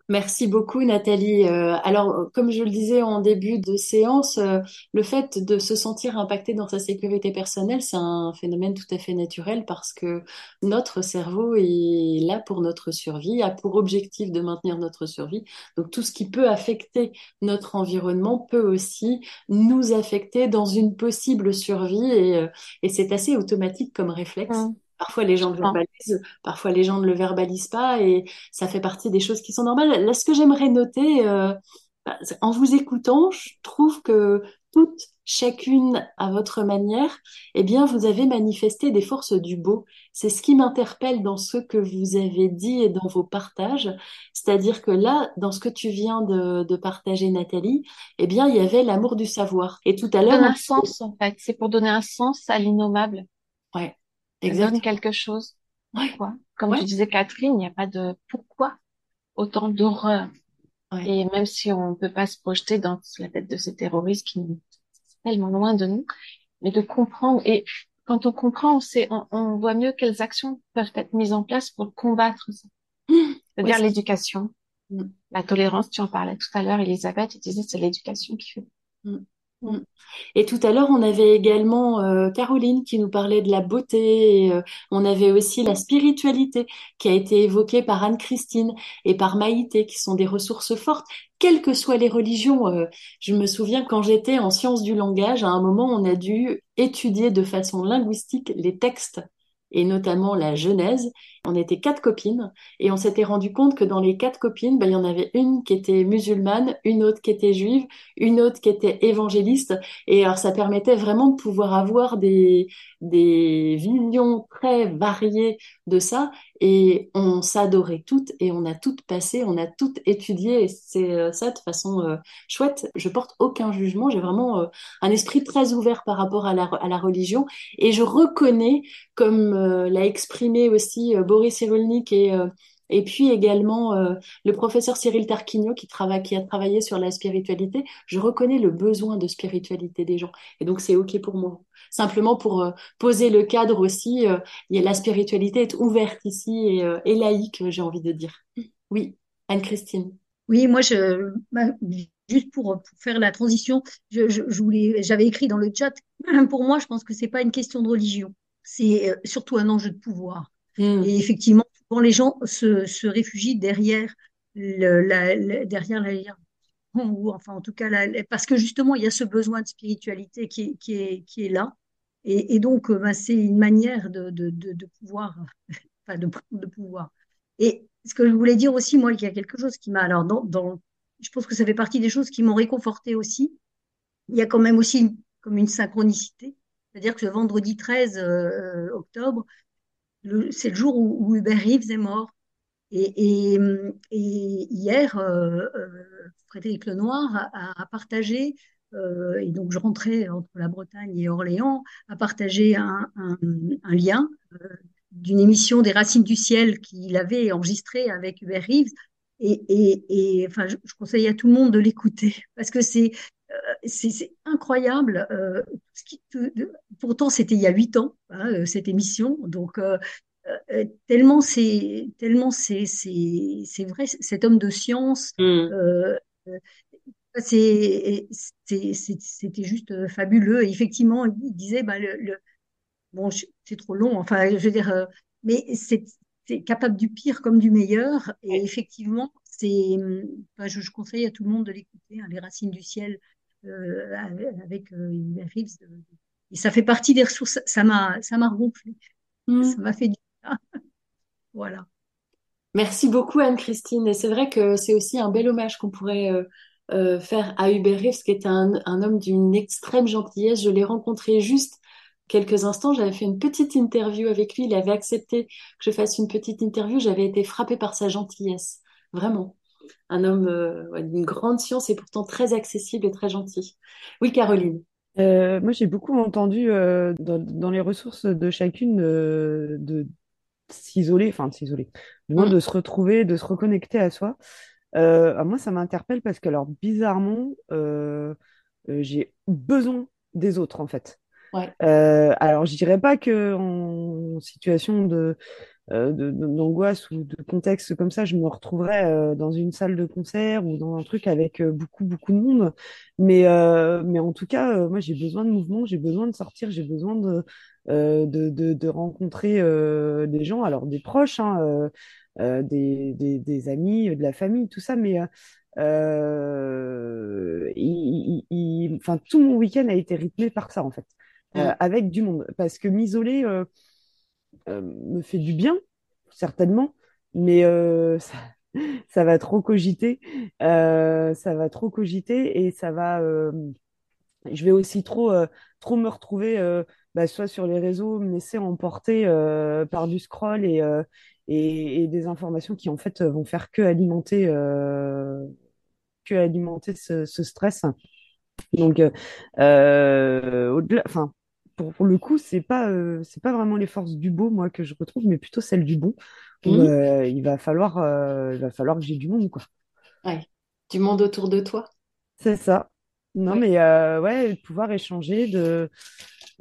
S1: Merci beaucoup Nathalie. Euh, alors, comme je le disais en début de séance, euh, le fait de se sentir impacté dans sa sécurité personnelle, c'est un phénomène tout à fait naturel parce que notre cerveau est là pour notre survie, a pour objectif de maintenir notre survie. Donc, tout ce qui peut affecter notre environnement peut aussi nous affecter dans une possible survie et, euh, et c'est assez automatique comme réflexe. Mmh. Parfois, les gens le verbalisent, parfois, les gens ne le verbalisent pas et ça fait partie des choses qui sont normales. Là, ce que j'aimerais noter, euh, bah, en vous écoutant, je trouve que toutes, chacune à votre manière, eh bien, vous avez manifesté des forces du beau. C'est ce qui m'interpelle dans ce que vous avez dit et dans vos partages. C'est-à-dire que là, dans ce que tu viens de, de partager, Nathalie, eh bien, il y avait l'amour du savoir. Et tout à l'heure.
S9: un sens, en fait. C'est pour donner un sens à l'innommable.
S1: Ouais.
S9: Exactement. quelque chose. Pourquoi Comme tu disais, Catherine, il n'y a pas de pourquoi autant d'horreur. Et même si on ne peut pas se projeter dans la tête de ces terroristes qui sont tellement loin de nous, mais de comprendre. Et quand on comprend, on, sait, on, voit mieux quelles actions peuvent être mises en place pour combattre ça. [gasps] C'est-à-dire l'éducation, mm. la tolérance. Tu en parlais tout à l'heure, Elisabeth, tu disais c'est l'éducation qui fait.
S1: Mm. Mm. Et tout à l'heure, on avait également euh, Caroline qui nous parlait de la beauté. Euh, on avait aussi la spiritualité qui a été évoquée par Anne-Christine et par Maïté, qui sont des ressources fortes, quelles que soient les religions. Euh, je me souviens quand j'étais en sciences du langage, à un moment, on a dû étudier de façon linguistique les textes et notamment la Genèse. On était quatre copines et on s'était rendu compte que dans les quatre copines, ben, il y en avait une qui était musulmane, une autre qui était juive, une autre qui était évangéliste. Et alors ça permettait vraiment de pouvoir avoir des, des visions très variées de ça. Et on s'adorait toutes et on a toutes passé, on a toutes étudié. Et c'est euh, ça de façon euh, chouette. Je porte aucun jugement. J'ai vraiment euh, un esprit très ouvert par rapport à la, religion. Et je reconnais, comme l'a exprimé aussi Boris Cyrulnik et et puis également le professeur Cyril Tarquinio qui, travaille, qui a travaillé sur la spiritualité. Je reconnais le besoin de spiritualité des gens. Et donc c'est OK pour moi simplement pour euh, poser le cadre aussi. Euh, la spiritualité est ouverte ici et, euh, et laïque, j'ai envie de dire. Oui, Anne-Christine.
S2: Oui, moi, je, bah, juste pour, faire la transition, je, je, voulais, j'avais écrit dans le chat, [clears throat] pour moi, je pense que c'est pas une question de religion, c'est surtout un enjeu de pouvoir. Hmm. Et effectivement, souvent les gens se, réfugient derrière la, derrière la ou enfin en tout cas parce que justement il y a ce besoin de spiritualité qui est, là et, donc, euh, bah, c'est une manière de, pouvoir, [laughs] enfin, de, pouvoir. Et ce que je voulais dire aussi, moi, il y a quelque chose qui m'a, alors, dans, je pense que ça fait partie des choses qui m'ont réconforté aussi. Il y a quand même aussi comme une synchronicité. C'est-à-dire que le vendredi 13 octobre, c'est le jour où, Hubert Reeves est mort. Et, hier, euh, euh, Frédéric Lenoir a, partagé, euh, et donc je rentrais entre la Bretagne et Orléans, a partagé un, lien d'une émission des Racines du ciel qu'il avait enregistrée avec Hubert Reeves. Et, enfin, je, conseille à tout le monde de l'écouter parce que c'est c'est incroyable. pourtant, c'était il y a huit ans, hein, cette émission. Donc, euh, euh, tellement c'est tellement c'est c'est vrai cet homme de science mm. euh, c'est c'était juste fabuleux effectivement il disait bah le, bon c'est trop long enfin je veux dire mais c'est capable du pire comme du meilleur et effectivement c'est enfin, je, conseille à tout le monde de l'écouter hein, les racines du ciel avec Reeves et ça fait partie des ressources ça m'a ça m'a gonflé mm. ça m'a fait du [laughs] voilà.
S1: Merci beaucoup Anne-Christine. Et c'est vrai que c'est aussi un bel hommage qu'on pourrait euh, euh, faire à Hubert Reeves, qui est un, homme d'une extrême gentillesse. Je l'ai rencontré juste quelques instants. J'avais fait une petite interview avec lui. Il avait accepté que je fasse une petite interview. J'avais été frappée par sa gentillesse. Vraiment. Un homme euh, d'une grande science et pourtant très accessible et très gentil. Oui, Caroline.
S6: moi, j'ai beaucoup entendu dans, les ressources de chacune de, s'isoler, enfin de s'isoler, du moins mm. de se retrouver, de se reconnecter à soi. Euh, moi, ça m'interpelle parce que, alors, bizarrement, euh, euh, j'ai besoin des autres, en fait. Ouais. alors, je dirais pas que en situation de d'angoisse ou de contexte comme ça, je me retrouverais dans une salle de concert ou dans un truc avec beaucoup beaucoup de monde. Mais mais en tout cas, moi, j'ai besoin de mouvement, j'ai besoin de sortir, j'ai besoin de euh, de, de, rencontrer euh, des gens, alors des proches, hein, euh, des, des, amis, de la famille, tout ça, mais tout mon week-end a été rythmé par ça, en fait, mmh. avec du monde. Parce que m'isoler me fait du bien, certainement, mais [laughs] ça, ça, va trop cogiter, ça va trop cogiter et ça va je vais aussi trop, trop me retrouver bah, soit sur les réseaux, me laisser emporter euh, par du scroll et, euh, et, et, des informations qui en fait vont faire que alimenter, euh, que alimenter ce, ce stress. Donc, au-delà, enfin, pour, pour, le coup, c'est pas, c'est pas vraiment les forces du beau, moi, que je retrouve, mais plutôt celles du bon. Mmh. il va falloir, il va falloir que j'ai du monde, quoi.
S1: Ouais, du monde autour de toi.
S6: C'est ça. Non, mais ouais, pouvoir échanger, de,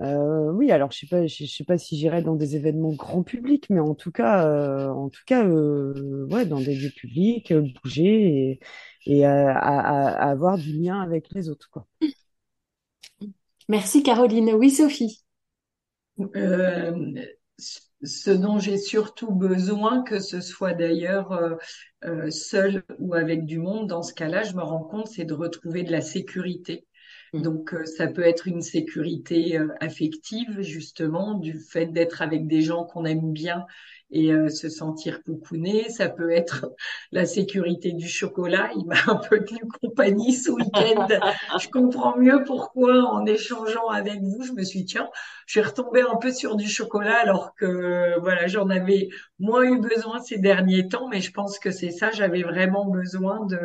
S6: euh, oui, alors je sais pas, je, sais pas si j'irai dans des événements grand public, mais en tout cas, euh, en tout cas, euh, ouais, dans des lieux publics, bouger et, à, avoir du lien avec les autres, quoi. [laughs]
S1: Merci Caroline. Oui, Sophie.
S8: ce dont j'ai surtout besoin, que ce soit d'ailleurs seul ou avec du monde, dans ce cas-là, je me rends compte, c'est de retrouver de la sécurité. Donc, euh, ça peut être une sécurité euh, affective, justement, du fait d'être avec des gens qu'on aime bien et euh, se sentir coucouné. Ça peut être [laughs] la sécurité du chocolat. Il m'a un peu tenu compagnie ce week-end. [laughs] je comprends mieux pourquoi, en échangeant avec vous, je me suis dit, tiens, je suis retombée un peu sur du chocolat alors que, voilà, j'en avais moins eu besoin ces derniers temps, mais je pense que c'est ça, j'avais vraiment besoin de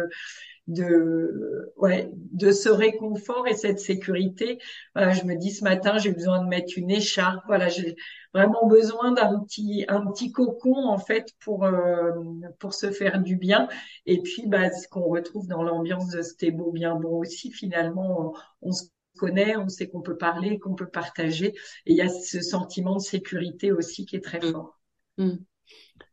S8: de ouais de ce réconfort et cette sécurité. Voilà, je me dis ce matin j'ai besoin de mettre une écharpe. Voilà j'ai vraiment besoin d'un petit un petit cocon en fait pour euh, pour se faire du bien. Et puis bah ce qu'on retrouve dans l'ambiance de C'était beau bien bon aussi finalement on, se connaît on sait qu'on peut parler qu'on peut partager. Et il y a ce sentiment de sécurité aussi qui est très mmh. fort.
S1: Mmh.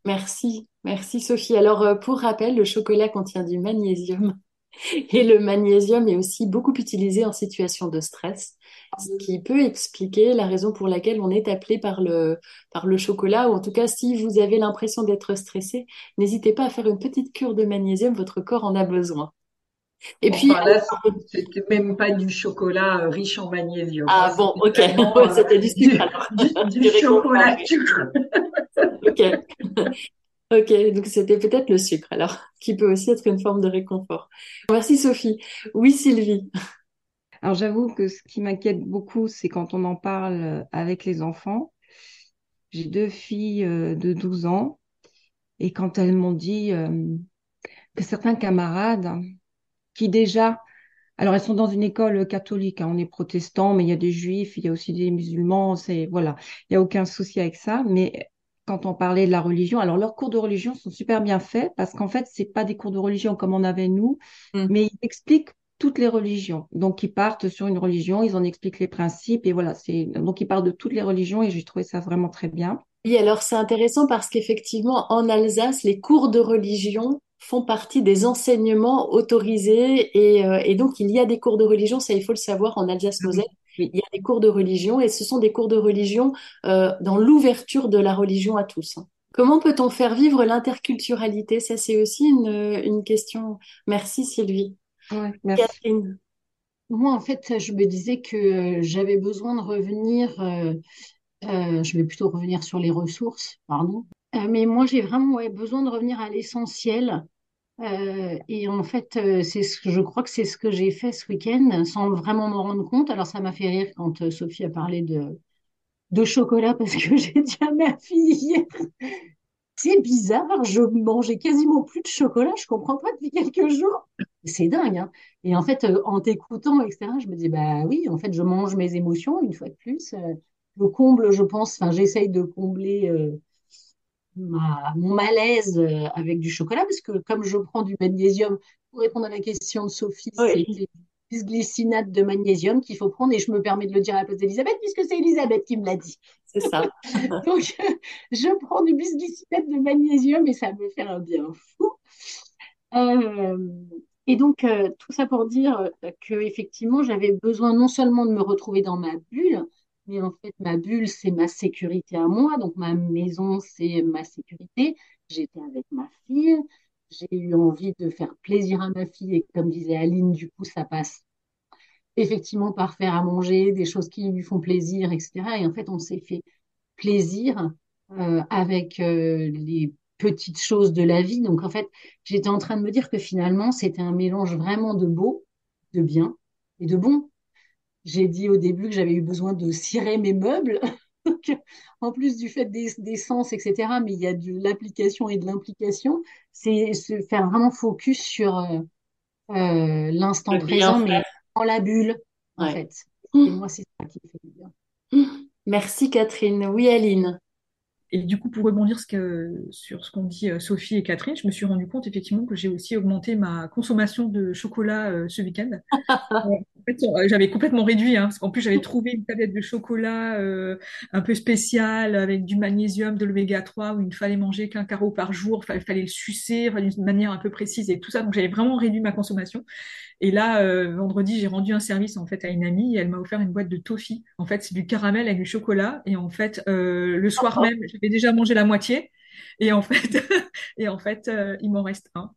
S1: Merci, merci Sophie. Alors euh, pour rappel, le chocolat contient du magnésium [laughs] et le magnésium est aussi beaucoup utilisé en situation de stress, ce qui peut expliquer la raison pour laquelle on est appelé par le, par le chocolat, ou en tout cas si vous avez l'impression d'être stressé, n'hésitez pas à faire une petite cure de magnésium, votre corps en a besoin.
S8: Et puis, là, c'était même pas du chocolat euh, riche en magnésium.
S1: Ah bon, ok. [laughs] c'était du sucre.
S8: Du, du [laughs] chocolat sucre. [laughs]
S1: ok. Ok, donc c'était peut-être le sucre, alors, qui peut aussi être une forme de réconfort. Merci Sophie. Oui, Sylvie.
S3: Alors j'avoue que ce qui m'inquiète beaucoup, c'est quand on en parle avec les enfants. J'ai deux filles euh, de 12 ans et quand elles m'ont dit euh, que certains camarades qui déjà, alors elles sont dans une école catholique, hein, on est protestant, mais il y a des juifs, il y a aussi des musulmans, c'est voilà, il y a aucun souci avec ça, mais quand on parlait de la religion, alors leurs cours de religion sont super bien faits parce qu'en fait, c'est pas des cours de religion comme on avait nous, mmh. mais ils expliquent toutes les religions. Donc, ils partent sur une religion, ils en expliquent les principes, et voilà, c'est donc ils parlent de toutes les religions, et j'ai trouvé ça vraiment très bien.
S1: Oui, alors c'est intéressant parce qu'effectivement, en Alsace, les cours de religion font partie des enseignements autorisés, et, euh, et donc il y a des cours de religion, ça il faut le savoir, en Alsace-Moselle. Il y a des cours de religion et ce sont des cours de religion euh, dans l'ouverture de la religion à tous. Comment peut-on faire vivre l'interculturalité? Ça, c'est aussi une, une question. Merci Sylvie.
S4: Catherine. Moi, en fait, je me disais que j'avais besoin de revenir, euh, euh, je vais plutôt revenir sur les ressources, pardon. Euh, mais moi, j'ai vraiment besoin de revenir à l'essentiel. Et en fait, c'est ce que je crois que c'est ce que j'ai fait ce week-end sans vraiment me rendre compte. Alors, ça m'a fait rire quand Sophie a parlé de, de chocolat parce que [laughs] j'ai dit à ma fille hier, c'est bizarre, je mangeais quasiment plus de chocolat, je comprends pas depuis quelques jours. C'est dingue, hein. Et en fait, euh, en t'écoutant, etc., je me dis, bah oui, en fait, je mange mes émotions une fois de plus. Euh, je comble, je pense, enfin, j'essaye de combler euh, ma, mon malaise avec du chocolat, parce que comme je prends du magnésium, pour répondre à la question de Sophie, c'est glycinate de magnésium qu'il faut prendre et je me permets de le dire à la place d'Elisabeth puisque c'est Elisabeth qui me l'a dit.
S1: C'est ça. [laughs]
S4: Donc, [laughs] je prends du bisglycinate de magnésium et ça me fait un bien fou. Euh, et donc, euh, tout ça pour dire que effectivement, j'avais besoin non seulement de me retrouver dans ma bulle, mais en fait, ma bulle, c'est ma sécurité à moi. Donc, ma maison, c'est ma sécurité. J'étais avec ma fille. J'ai eu envie de faire plaisir à ma fille. Et comme disait Aline, du coup, ça passe effectivement par faire à manger, des choses qui lui font plaisir, etc. Et en fait, on s'est fait plaisir euh, avec euh, les petites choses de la vie. Donc en fait, j'étais en train de me dire que finalement, c'était un mélange vraiment de beau, de bien et de bon. J'ai dit au début que j'avais eu besoin de cirer mes meubles. [laughs] en plus du fait des, des, sens, etc., mais il y a de l'application et de l'implication, c'est se faire vraiment focus sur euh, euh l'instant présent, mais dans la bulle, en fait. Et moi, c'est ça qui me fait bien.
S1: Merci Catherine. Oui, Aline.
S7: Et du coup, pour rebondir ce que, sur ce qu'ont dit euh, Sophie et Catherine, je me suis rendu compte effectivement que j'ai aussi augmenté ma consommation de chocolat euh, ce week-end. [laughs] en fait, euh, j'avais complètement réduit, hein, parce qu'en plus j'avais trouvé une tablette de chocolat un peu spéciale avec du magnésium, de l'oméga 3, où il ne fallait manger qu'un carreau par jour, il fallait, le sucer d'une manière un peu précise et tout ça. Donc j'avais vraiment réduit ma consommation. Et là, vendredi, j'ai rendu un service en fait à une amie et elle m'a offert une boîte de toffee. En fait, c'est du caramel avec du chocolat. Et en fait, le soir même, j'avais déjà mangé la moitié. Et en fait, [laughs] et en fait, euh, [laughs] il m'en reste un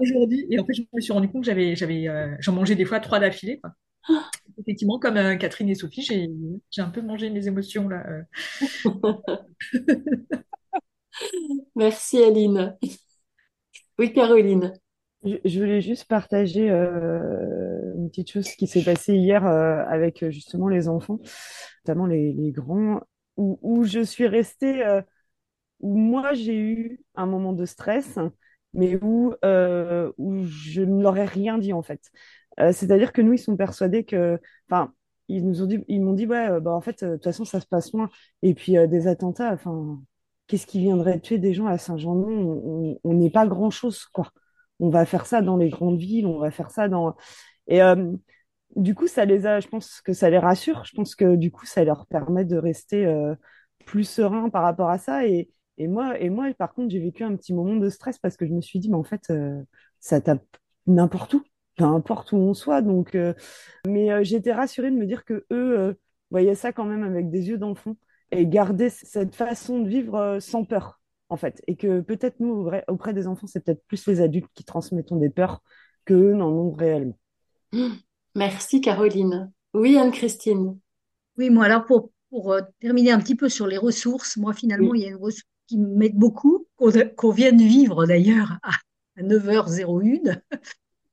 S7: aujourd'hui. Et en fait, je me suis rendu compte que j'avais, j'avais, euh, j'en mangeais des fois trois d'affilée. [gasps] Effectivement, comme euh, Catherine et Sophie, j'ai, j'ai un peu mangé mes émotions là. [laughs]
S1: Merci Aline. Oui, Caroline.
S6: Je, voulais juste partager une petite chose qui s'est passée hier avec justement les enfants, notamment les, grands où, je suis restée, euh, où moi j'ai eu un moment de stress, mais où, euh, je ne leur ai rien dit en fait. Euh, c'est-à-dire que nous, ils sont persuadés que, enfin, ils nous ont dit, ils m'ont dit, ouais, bah en fait, de toute façon, ça se passe loin. Et puis des attentats, enfin, qu'est-ce qui viendrait tuer des gens à Saint-Jean-de-Mont On n'est pas grand-chose, quoi. On va faire ça dans les grandes villes, on va faire ça dans. Et du coup, ça les a, je pense que ça les rassure. Je pense que du coup, ça leur permet de rester euh, plus serein par rapport à ça. Et, moi, et moi, par contre, j'ai vécu un petit moment de stress parce que je me suis dit, mais en fait, euh, ça tape n'importe où, n'importe où on soit. Donc, euh, mais j'étais rassurée de me dire que eux voyaient ça quand même avec des yeux d'enfant et gardaient cette façon de vivre sans peur, en fait. Et que peut-être nous, auprès des enfants, c'est peut-être plus les adultes qui transmettons des peurs que eux n'en ont réellement. [gasps]
S1: Merci Caroline. Oui, Anne-Christine.
S2: Oui, moi alors pour, pour euh, terminer un petit peu sur les ressources, moi finalement, il y a une ressource qui m'aide beaucoup, qu'on vient de vivre d'ailleurs à, 9h01. [laughs]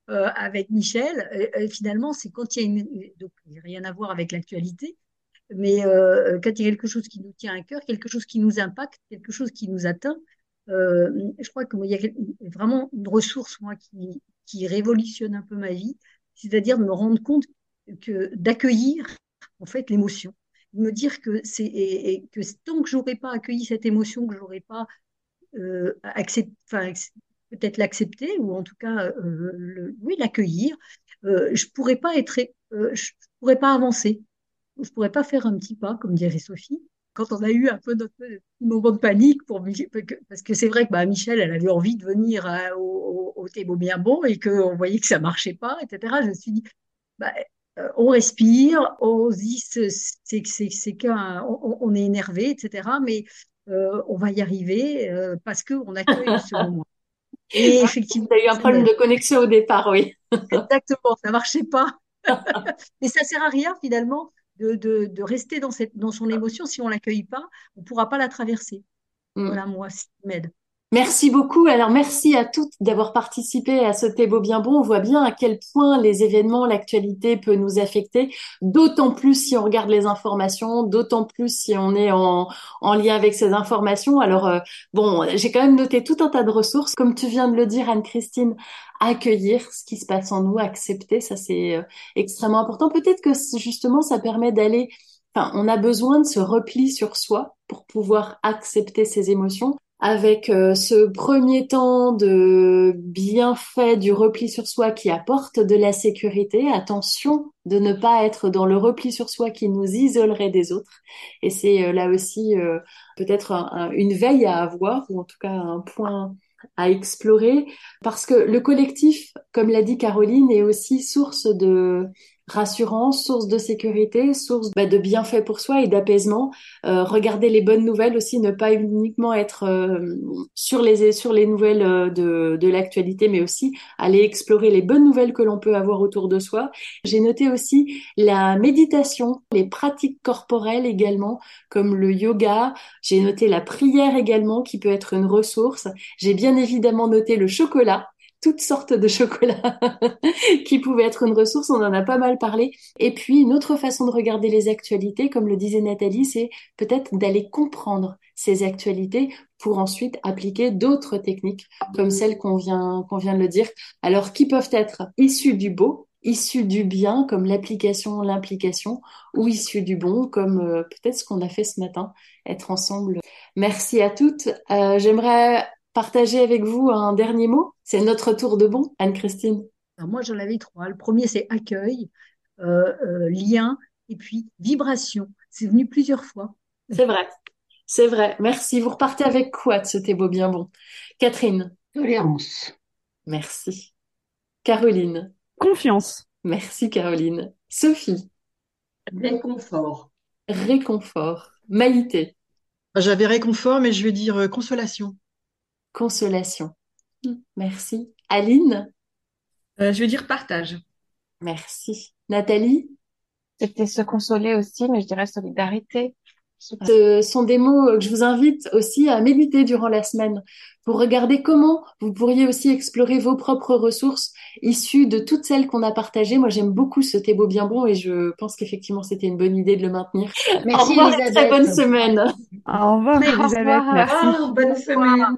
S2: avec Michel, finalement, c'est quand il y a une, donc rien à voir avec l'actualité, mais quand il y a quelque chose qui nous tient à cœur, quelque chose qui nous impacte, quelque chose qui nous atteint, je crois qu'il y a vraiment une ressource moi qui, qui révolutionne un peu ma vie, c'est-à-dire de me rendre compte que d'accueillir en fait l'émotion, de me dire que c'est et, que tant que j'aurais pas accueilli cette émotion, que j'aurais pas euh, accepté, enfin peut-être l'accepter ou en tout cas euh, oui l'accueillir, euh, je pourrais pas être, euh, je pourrais pas avancer, je pourrais pas faire un petit pas comme dirait Sophie. Quand on a eu un peu notre moment de panique pour parce que c'est vrai que bah, Michel elle avait envie de venir au, au, au bien bon et qu'on voyait que ça marchait pas, etc. Je me suis dit bah, euh, on respire, on dit c'est qu'un, on, on, est énervé, etc. Mais euh, on va y arriver euh, parce que on accueille ce [laughs] moment.
S1: Et effectivement, il y a eu un problème de connexion au départ, oui.
S2: Exactement, ça marchait pas. [laughs] Mais ça sert à rien finalement de, de, de rester dans cette dans son émotion si on l'accueille pas, on pourra pas la traverser. Mm. Voilà moi, ça m'aide.
S1: Merci beaucoup. Alors merci à toutes d'avoir participé à ce Thé Bien Bon. On voit bien à quel point les événements, l'actualité peut nous affecter, d'autant plus si on regarde les informations, d'autant plus si on est en, en lien avec ces informations. Alors euh, bon, j'ai quand même noté tout un tas de ressources. Comme tu viens de le dire, Anne-Christine, accueillir ce qui se passe en nous, accepter, ça c'est euh, extrêmement important. Peut-être que justement ça permet d'aller Enfin, on a besoin de ce repli sur soi pour pouvoir accepter ses émotions avec euh, ce premier temps de bienfait du repli sur soi qui apporte de la sécurité. Attention de ne pas être dans le repli sur soi qui nous isolerait des autres. Et c'est euh, là aussi euh, peut-être une veille à avoir, ou en tout cas un point à explorer, parce que le collectif, comme l'a dit Caroline, est aussi source de rassurance, source de sécurité, source bah, de bienfait pour soi et d'apaisement. Euh, regarder les bonnes nouvelles aussi, ne pas uniquement être euh, sur les sur les nouvelles euh, de, de l'actualité, mais aussi aller explorer les bonnes nouvelles que l'on peut avoir autour de soi. J'ai noté aussi la méditation, les pratiques corporelles également, comme le yoga. J'ai noté la prière également, qui peut être une ressource. J'ai bien évidemment noté le chocolat toutes sortes de chocolats [laughs] qui pouvaient être une ressource, on en a pas mal parlé. Et puis une autre façon de regarder les actualités, comme le disait Nathalie, c'est peut-être d'aller comprendre ces actualités pour ensuite appliquer d'autres techniques comme celles qu'on vient, qu'on vient de le dire. Alors qui peuvent être issues du beau, issues du bien comme l'application, l'implication, ou issues du bon comme euh, peut-être ce qu'on a fait ce matin, être ensemble. Merci à toutes. Euh, J'aimerais partager avec vous un dernier mot C'est notre tour de bon, Anne-Christine.
S2: Moi, j'en avais trois. Le premier, c'est accueil, euh, euh, lien et puis vibration. C'est venu plusieurs fois.
S1: C'est vrai. C'est vrai. Merci. Vous repartez avec quoi de ce thé beau bien bon? Catherine
S4: Tolérance.
S1: Merci. Caroline
S6: Confiance.
S1: Merci Caroline. Sophie
S8: Réconfort.
S1: Réconfort. Maïté
S5: J'avais réconfort, mais je vais dire euh, consolation.
S1: Consolation. Merci. Aline?
S7: Euh, Je vais dire partage.
S1: Merci. Nathalie?
S9: C'était se consoler aussi, mais je dirais solidarité.
S1: Ce sont des mots que je vous invite aussi à méditer durant la semaine pour regarder comment vous pourriez aussi explorer vos propres ressources issues de toutes celles qu'on a partagées. Moi, j'aime beaucoup ce beau bien bon et je pense qu'effectivement, c'était une bonne idée de le maintenir.
S10: Merci,
S1: Au revoir, très bonne semaine.
S6: Au revoir, Elisabeth. Merci.
S8: bonne semaine.